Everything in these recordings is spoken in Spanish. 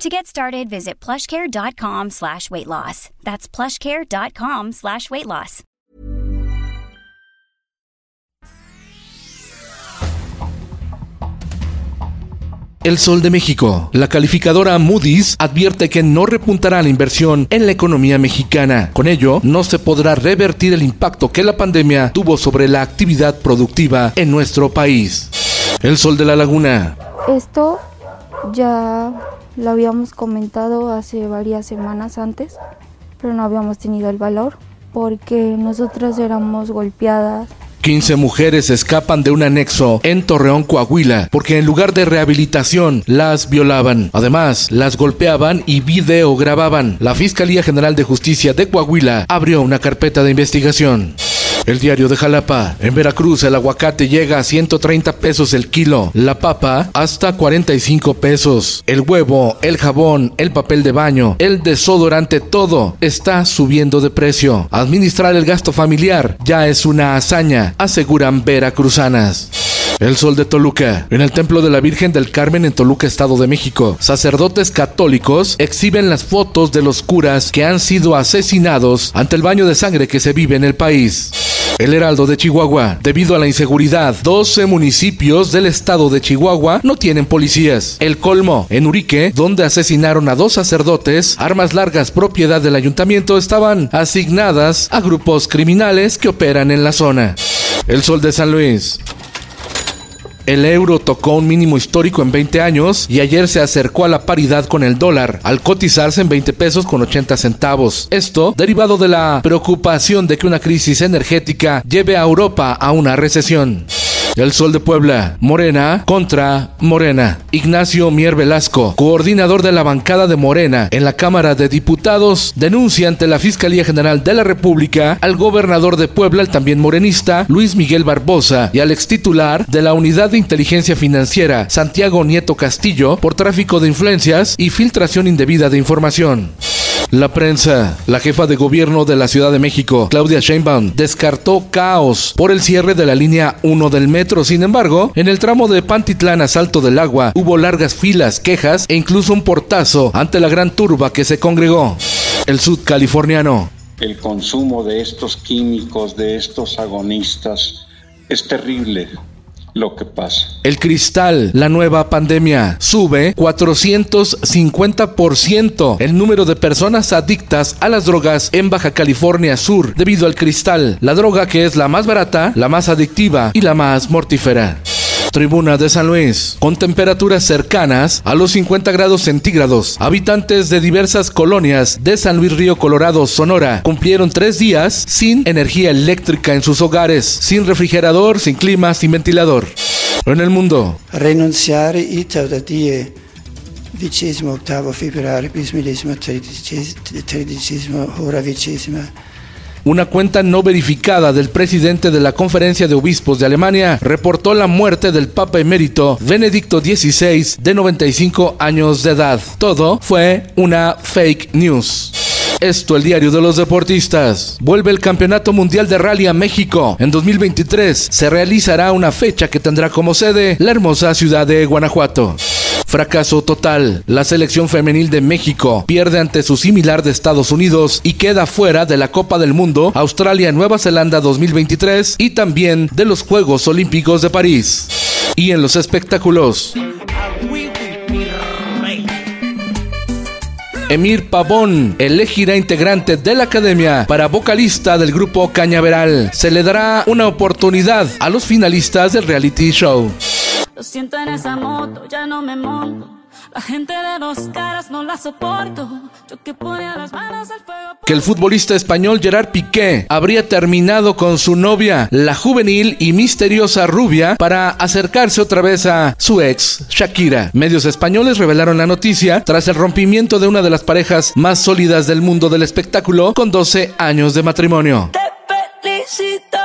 To get started, visit plushcare.com slash weight loss. That's plushcare.com slash weight loss. El Sol de México. La calificadora Moody's advierte que no repuntará la inversión en la economía mexicana. Con ello, no se podrá revertir el impacto que la pandemia tuvo sobre la actividad productiva en nuestro país. El Sol de la Laguna. Esto ya lo habíamos comentado hace varias semanas antes, pero no habíamos tenido el valor porque nosotras éramos golpeadas. 15 mujeres escapan de un anexo en Torreón, Coahuila, porque en lugar de rehabilitación las violaban. Además, las golpeaban y videogrababan. La Fiscalía General de Justicia de Coahuila abrió una carpeta de investigación. El diario de Jalapa. En Veracruz el aguacate llega a 130 pesos el kilo. La papa hasta 45 pesos. El huevo, el jabón, el papel de baño, el desodorante, todo está subiendo de precio. Administrar el gasto familiar ya es una hazaña, aseguran veracruzanas. El Sol de Toluca. En el Templo de la Virgen del Carmen en Toluca, Estado de México, sacerdotes católicos exhiben las fotos de los curas que han sido asesinados ante el baño de sangre que se vive en el país. El Heraldo de Chihuahua. Debido a la inseguridad, 12 municipios del estado de Chihuahua no tienen policías. El colmo, en Urique, donde asesinaron a dos sacerdotes, armas largas propiedad del ayuntamiento estaban asignadas a grupos criminales que operan en la zona. El Sol de San Luis. El euro tocó un mínimo histórico en 20 años y ayer se acercó a la paridad con el dólar, al cotizarse en 20 pesos con 80 centavos. Esto derivado de la preocupación de que una crisis energética lleve a Europa a una recesión. El Sol de Puebla, Morena contra Morena. Ignacio Mier Velasco, coordinador de la bancada de Morena en la Cámara de Diputados, denuncia ante la Fiscalía General de la República al gobernador de Puebla, el también morenista, Luis Miguel Barbosa, y al extitular de la Unidad de Inteligencia Financiera, Santiago Nieto Castillo, por tráfico de influencias y filtración indebida de información. La prensa. La jefa de gobierno de la Ciudad de México, Claudia Sheinbaum, descartó caos por el cierre de la línea 1 del metro. Sin embargo, en el tramo de Pantitlán a Salto del Agua hubo largas filas, quejas e incluso un portazo ante la gran turba que se congregó. El sudcaliforniano. El consumo de estos químicos, de estos agonistas, es terrible lo que pasa. El cristal, la nueva pandemia, sube 450% el número de personas adictas a las drogas en Baja California Sur debido al cristal, la droga que es la más barata, la más adictiva y la más mortífera. Tribuna de San Luis, con temperaturas cercanas a los 50 grados centígrados. Habitantes de diversas colonias de San Luis Río Colorado, Sonora, cumplieron tres días sin energía eléctrica en sus hogares, sin refrigerador, sin clima, sin ventilador. En el mundo. Renunciar y tardíe. Vicesimo octavo febbraio, bismillesimo tredicesimo hora vicesima. Una cuenta no verificada del presidente de la Conferencia de Obispos de Alemania reportó la muerte del Papa emérito Benedicto XVI de 95 años de edad. Todo fue una fake news. Esto, el diario de los deportistas. Vuelve el Campeonato Mundial de Rally a México. En 2023 se realizará una fecha que tendrá como sede la hermosa ciudad de Guanajuato. Fracaso total. La selección femenil de México pierde ante su similar de Estados Unidos y queda fuera de la Copa del Mundo Australia-Nueva Zelanda 2023 y también de los Juegos Olímpicos de París. Y en los espectáculos. Emir Pavón elegirá integrante de la academia para vocalista del grupo Cañaveral. Se le dará una oportunidad a los finalistas del reality show. Lo siento en esa moto, ya no me monto. La gente de dos caras no la soporto. Yo que ponía las manos al fuego. Que el futbolista español Gerard Piqué habría terminado con su novia, la juvenil y misteriosa rubia, para acercarse otra vez a su ex, Shakira. Medios españoles revelaron la noticia tras el rompimiento de una de las parejas más sólidas del mundo del espectáculo con 12 años de matrimonio. Te bebecito,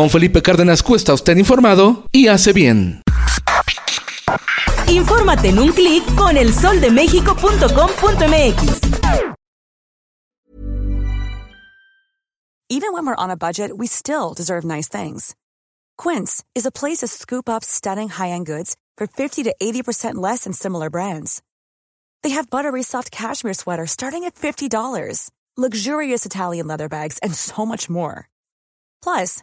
Con Felipe Cárdenas Cuesta, usted informado y hace bien. Infórmate en un clic con elsoldemexico.com.mx. Even when we're on a budget, we still deserve nice things. Quince is a place to scoop up stunning high-end goods for 50 to 80% less than similar brands. They have buttery soft cashmere sweaters starting at $50, luxurious Italian leather bags, and so much more. Plus,